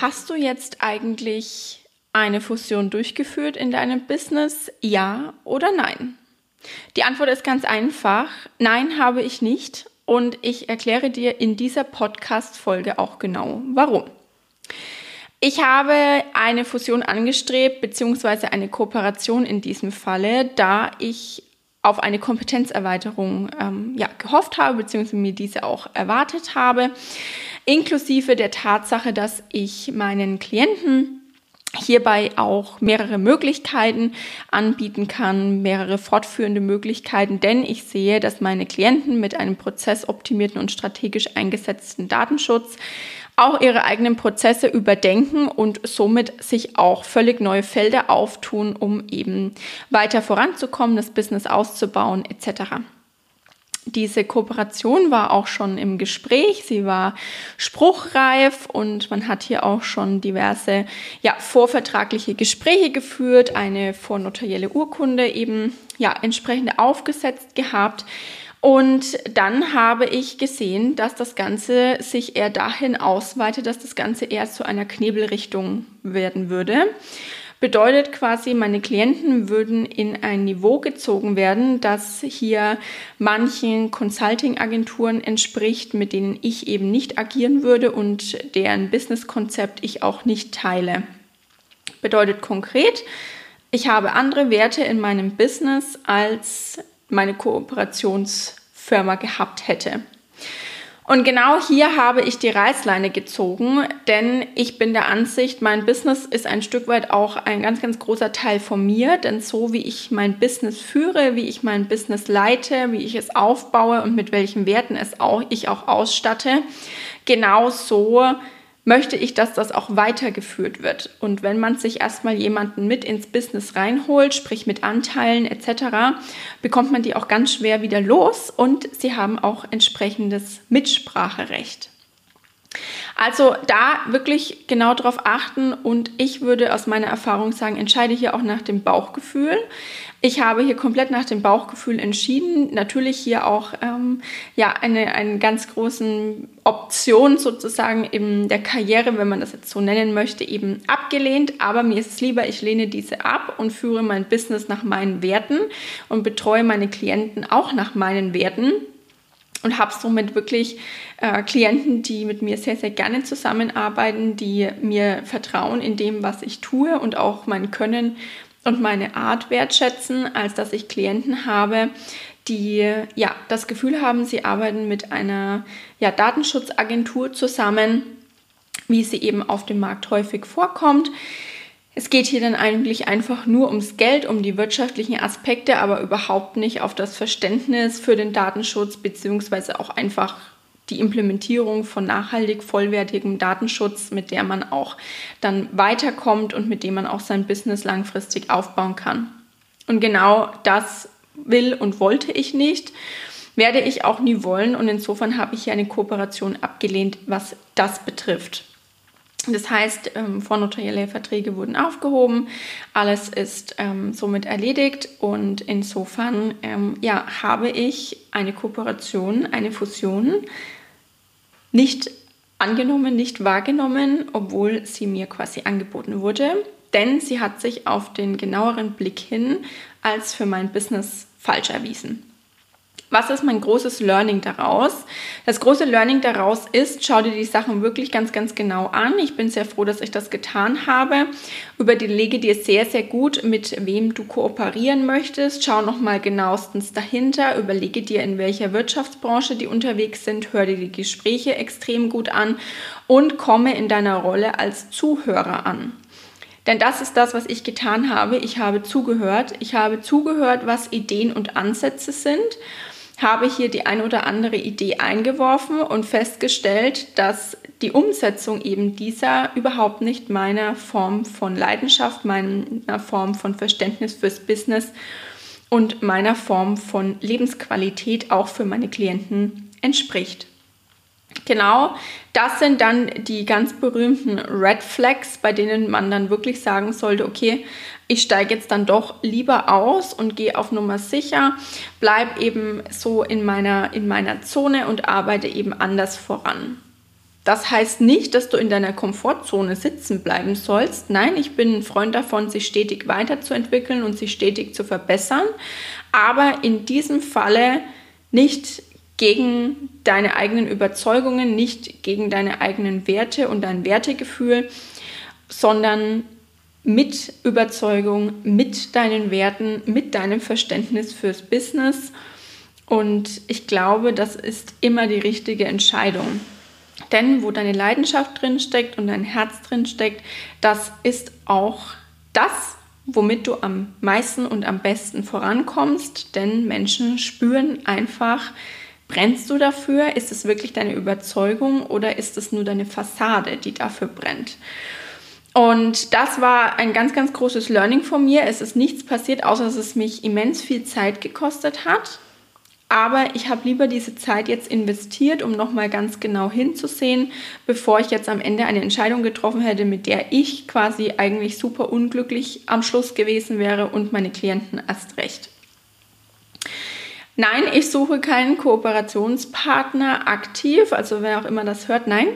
Hast du jetzt eigentlich eine Fusion durchgeführt in deinem Business? Ja oder nein? Die Antwort ist ganz einfach. Nein, habe ich nicht. Und ich erkläre dir in dieser Podcast-Folge auch genau, warum. Ich habe eine Fusion angestrebt, beziehungsweise eine Kooperation in diesem Falle, da ich auf eine Kompetenzerweiterung ähm, ja, gehofft habe, beziehungsweise mir diese auch erwartet habe, inklusive der Tatsache, dass ich meinen Klienten hierbei auch mehrere Möglichkeiten anbieten kann, mehrere fortführende Möglichkeiten, denn ich sehe, dass meine Klienten mit einem prozessoptimierten und strategisch eingesetzten Datenschutz auch ihre eigenen Prozesse überdenken und somit sich auch völlig neue Felder auftun, um eben weiter voranzukommen, das Business auszubauen etc. Diese Kooperation war auch schon im Gespräch, sie war spruchreif und man hat hier auch schon diverse ja, vorvertragliche Gespräche geführt, eine vornotarielle Urkunde eben ja, entsprechend aufgesetzt gehabt. Und dann habe ich gesehen, dass das Ganze sich eher dahin ausweitet, dass das Ganze eher zu einer Knebelrichtung werden würde. Bedeutet quasi, meine Klienten würden in ein Niveau gezogen werden, das hier manchen Consulting-Agenturen entspricht, mit denen ich eben nicht agieren würde und deren Businesskonzept ich auch nicht teile. Bedeutet konkret, ich habe andere Werte in meinem Business als meine Kooperationsfirma gehabt hätte. Und genau hier habe ich die Reißleine gezogen, denn ich bin der Ansicht, mein Business ist ein Stück weit auch ein ganz, ganz großer Teil von mir, denn so wie ich mein Business führe, wie ich mein Business leite, wie ich es aufbaue und mit welchen Werten es auch, ich auch ausstatte, genau so möchte ich, dass das auch weitergeführt wird. Und wenn man sich erstmal jemanden mit ins Business reinholt, sprich mit Anteilen etc., bekommt man die auch ganz schwer wieder los und sie haben auch entsprechendes Mitspracherecht. Also da wirklich genau darauf achten und ich würde aus meiner Erfahrung sagen, entscheide hier auch nach dem Bauchgefühl. Ich habe hier komplett nach dem Bauchgefühl entschieden. Natürlich hier auch ähm, ja, eine, eine ganz großen Option sozusagen in der Karriere, wenn man das jetzt so nennen möchte, eben abgelehnt. Aber mir ist es lieber, ich lehne diese ab und führe mein Business nach meinen Werten und betreue meine Klienten auch nach meinen Werten und habe somit wirklich äh, Klienten, die mit mir sehr, sehr gerne zusammenarbeiten, die mir vertrauen in dem, was ich tue und auch mein Können und meine Art wertschätzen, als dass ich Klienten habe, die ja das Gefühl haben, sie arbeiten mit einer ja, Datenschutzagentur zusammen, wie sie eben auf dem Markt häufig vorkommt. Es geht hier dann eigentlich einfach nur ums Geld, um die wirtschaftlichen Aspekte, aber überhaupt nicht auf das Verständnis für den Datenschutz beziehungsweise auch einfach die Implementierung von nachhaltig vollwertigem Datenschutz, mit der man auch dann weiterkommt und mit dem man auch sein Business langfristig aufbauen kann. Und genau das will und wollte ich nicht, werde ich auch nie wollen und insofern habe ich hier eine Kooperation abgelehnt, was das betrifft. Das heißt, ähm, vornotarielle Verträge wurden aufgehoben, alles ist ähm, somit erledigt und insofern ähm, ja, habe ich eine Kooperation, eine Fusion nicht angenommen, nicht wahrgenommen, obwohl sie mir quasi angeboten wurde, denn sie hat sich auf den genaueren Blick hin als für mein Business falsch erwiesen. Was ist mein großes Learning daraus? Das große Learning daraus ist, schau dir die Sachen wirklich ganz, ganz genau an. Ich bin sehr froh, dass ich das getan habe. Überlege dir sehr, sehr gut, mit wem du kooperieren möchtest. Schau nochmal genauestens dahinter. Überlege dir, in welcher Wirtschaftsbranche die unterwegs sind. Hör dir die Gespräche extrem gut an und komme in deiner Rolle als Zuhörer an. Denn das ist das, was ich getan habe. Ich habe zugehört. Ich habe zugehört, was Ideen und Ansätze sind habe hier die ein oder andere Idee eingeworfen und festgestellt, dass die Umsetzung eben dieser überhaupt nicht meiner Form von Leidenschaft, meiner Form von Verständnis fürs Business und meiner Form von Lebensqualität auch für meine Klienten entspricht. Genau, das sind dann die ganz berühmten Red Flags, bei denen man dann wirklich sagen sollte, okay, ich steige jetzt dann doch lieber aus und gehe auf Nummer sicher, bleibe eben so in meiner, in meiner Zone und arbeite eben anders voran. Das heißt nicht, dass du in deiner Komfortzone sitzen bleiben sollst. Nein, ich bin ein Freund davon, sich stetig weiterzuentwickeln und sich stetig zu verbessern. Aber in diesem Falle nicht gegen deine eigenen Überzeugungen, nicht gegen deine eigenen Werte und dein Wertegefühl, sondern mit Überzeugung, mit deinen Werten, mit deinem Verständnis fürs Business. Und ich glaube, das ist immer die richtige Entscheidung. Denn wo deine Leidenschaft drin steckt und dein Herz drin steckt, das ist auch das, womit du am meisten und am besten vorankommst. Denn Menschen spüren einfach, brennst du dafür? Ist es wirklich deine Überzeugung oder ist es nur deine Fassade, die dafür brennt? Und das war ein ganz, ganz großes Learning von mir. Es ist nichts passiert, außer dass es mich immens viel Zeit gekostet hat. Aber ich habe lieber diese Zeit jetzt investiert, um nochmal ganz genau hinzusehen, bevor ich jetzt am Ende eine Entscheidung getroffen hätte, mit der ich quasi eigentlich super unglücklich am Schluss gewesen wäre und meine Klienten erst recht. Nein, ich suche keinen Kooperationspartner aktiv, also wer auch immer das hört, nein.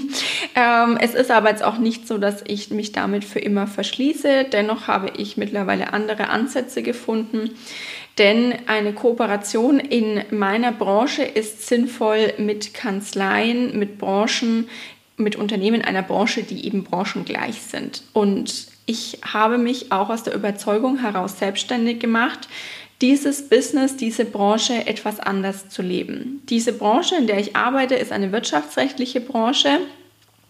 ähm, es ist aber jetzt auch nicht so, dass ich mich damit für immer verschließe. Dennoch habe ich mittlerweile andere Ansätze gefunden. Denn eine Kooperation in meiner Branche ist sinnvoll mit Kanzleien, mit Branchen, mit Unternehmen einer Branche, die eben branchengleich sind. Und ich habe mich auch aus der Überzeugung heraus selbstständig gemacht, dieses Business, diese Branche etwas anders zu leben. Diese Branche, in der ich arbeite, ist eine wirtschaftsrechtliche Branche.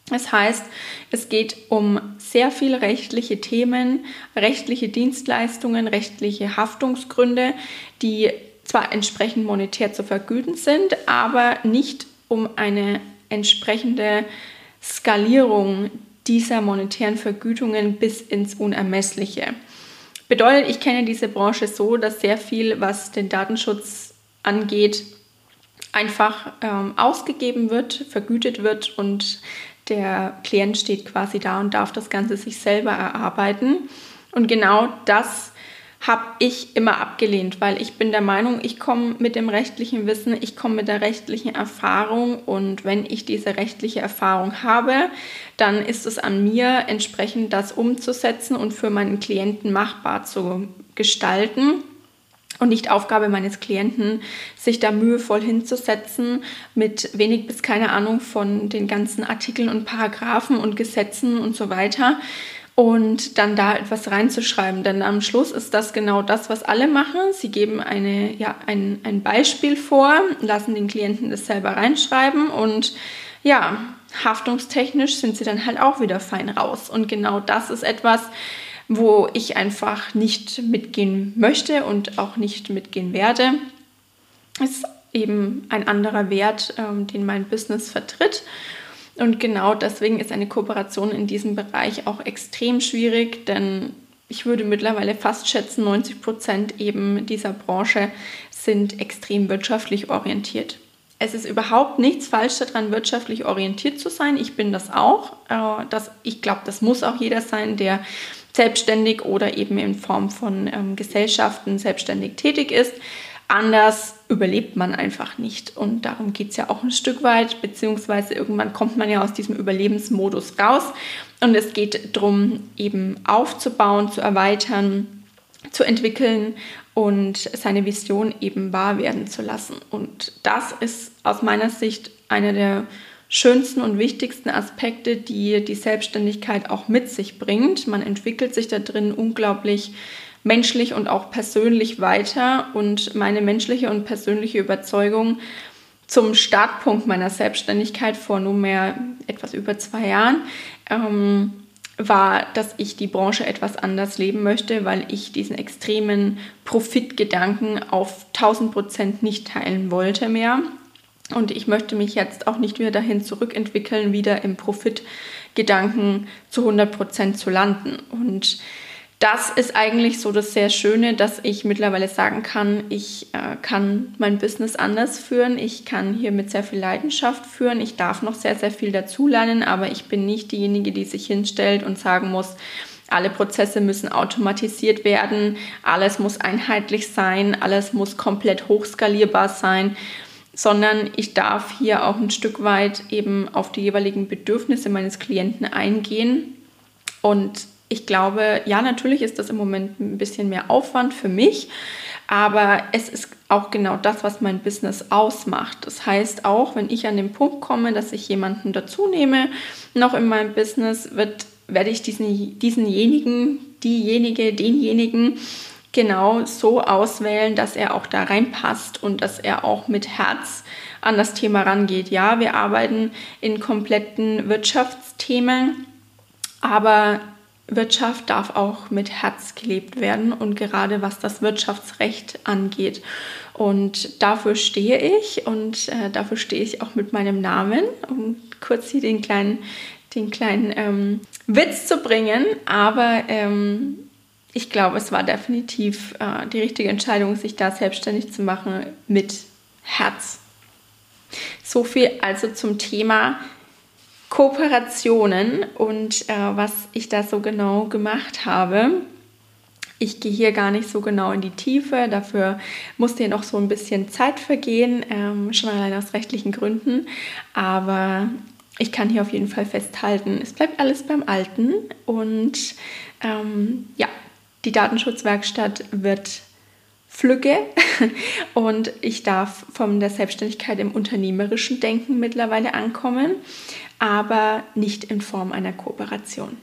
Das heißt, es geht um sehr viele rechtliche Themen, rechtliche Dienstleistungen, rechtliche Haftungsgründe, die zwar entsprechend monetär zu vergüten sind, aber nicht um eine entsprechende Skalierung dieser monetären Vergütungen bis ins Unermessliche. Bedeutet, ich kenne diese Branche so, dass sehr viel, was den Datenschutz angeht, einfach ähm, ausgegeben wird, vergütet wird und der Klient steht quasi da und darf das Ganze sich selber erarbeiten. Und genau das habe ich immer abgelehnt, weil ich bin der Meinung, ich komme mit dem rechtlichen Wissen, ich komme mit der rechtlichen Erfahrung und wenn ich diese rechtliche Erfahrung habe, dann ist es an mir, entsprechend das umzusetzen und für meinen Klienten machbar zu gestalten. Und nicht Aufgabe meines Klienten, sich da mühevoll hinzusetzen mit wenig bis keine Ahnung von den ganzen Artikeln und Paragraphen und Gesetzen und so weiter und dann da etwas reinzuschreiben. Denn am Schluss ist das genau das, was alle machen. Sie geben eine, ja, ein, ein Beispiel vor, lassen den Klienten das selber reinschreiben und ja, haftungstechnisch sind sie dann halt auch wieder fein raus. Und genau das ist etwas, wo ich einfach nicht mitgehen möchte und auch nicht mitgehen werde. Es ist eben ein anderer Wert, ähm, den mein Business vertritt. Und genau deswegen ist eine Kooperation in diesem Bereich auch extrem schwierig, denn ich würde mittlerweile fast schätzen, 90 Prozent eben dieser Branche sind extrem wirtschaftlich orientiert. Es ist überhaupt nichts falsch daran, wirtschaftlich orientiert zu sein. Ich bin das auch. Äh, das, ich glaube, das muss auch jeder sein, der selbstständig oder eben in Form von ähm, Gesellschaften selbstständig tätig ist. Anders überlebt man einfach nicht. Und darum geht es ja auch ein Stück weit, beziehungsweise irgendwann kommt man ja aus diesem Überlebensmodus raus. Und es geht darum, eben aufzubauen, zu erweitern, zu entwickeln und seine Vision eben wahr werden zu lassen. Und das ist aus meiner Sicht einer der schönsten und wichtigsten Aspekte, die die Selbstständigkeit auch mit sich bringt. Man entwickelt sich da drin unglaublich menschlich und auch persönlich weiter und meine menschliche und persönliche Überzeugung zum Startpunkt meiner Selbstständigkeit vor nunmehr etwas über zwei Jahren ähm, war, dass ich die Branche etwas anders leben möchte, weil ich diesen extremen Profitgedanken auf 1000 Prozent nicht teilen wollte mehr. Und ich möchte mich jetzt auch nicht wieder dahin zurückentwickeln, wieder im Profitgedanken zu 100 Prozent zu landen. Und das ist eigentlich so das sehr Schöne, dass ich mittlerweile sagen kann, ich äh, kann mein Business anders führen, ich kann hier mit sehr viel Leidenschaft führen, ich darf noch sehr, sehr viel dazulernen, aber ich bin nicht diejenige, die sich hinstellt und sagen muss, alle Prozesse müssen automatisiert werden, alles muss einheitlich sein, alles muss komplett hochskalierbar sein. sondern ich darf hier auch ein Stück weit eben auf die jeweiligen Bedürfnisse meines Klienten eingehen. Und ich glaube, ja, natürlich ist das im Moment ein bisschen mehr Aufwand für mich, aber es ist auch genau das, was mein Business ausmacht. Das heißt, auch wenn ich an den Punkt komme, dass ich jemanden dazu nehme, noch in meinem Business, wird, werde ich diesen, diesenjenigen, diejenige, denjenigen genau so auswählen, dass er auch da reinpasst und dass er auch mit Herz an das Thema rangeht. Ja, wir arbeiten in kompletten Wirtschaftsthemen, aber Wirtschaft darf auch mit Herz gelebt werden und gerade was das Wirtschaftsrecht angeht. Und dafür stehe ich und äh, dafür stehe ich auch mit meinem Namen, um kurz hier den kleinen, den kleinen ähm, Witz zu bringen. Aber ähm, ich glaube, es war definitiv äh, die richtige Entscheidung, sich da selbstständig zu machen mit Herz. So viel also zum Thema Kooperationen und äh, was ich da so genau gemacht habe. Ich gehe hier gar nicht so genau in die Tiefe, dafür musste hier noch so ein bisschen Zeit vergehen, ähm, schon allein aus rechtlichen Gründen. Aber ich kann hier auf jeden Fall festhalten, es bleibt alles beim Alten und ähm, ja, die Datenschutzwerkstatt wird flügge und ich darf von der Selbstständigkeit im unternehmerischen Denken mittlerweile ankommen, aber nicht in Form einer Kooperation.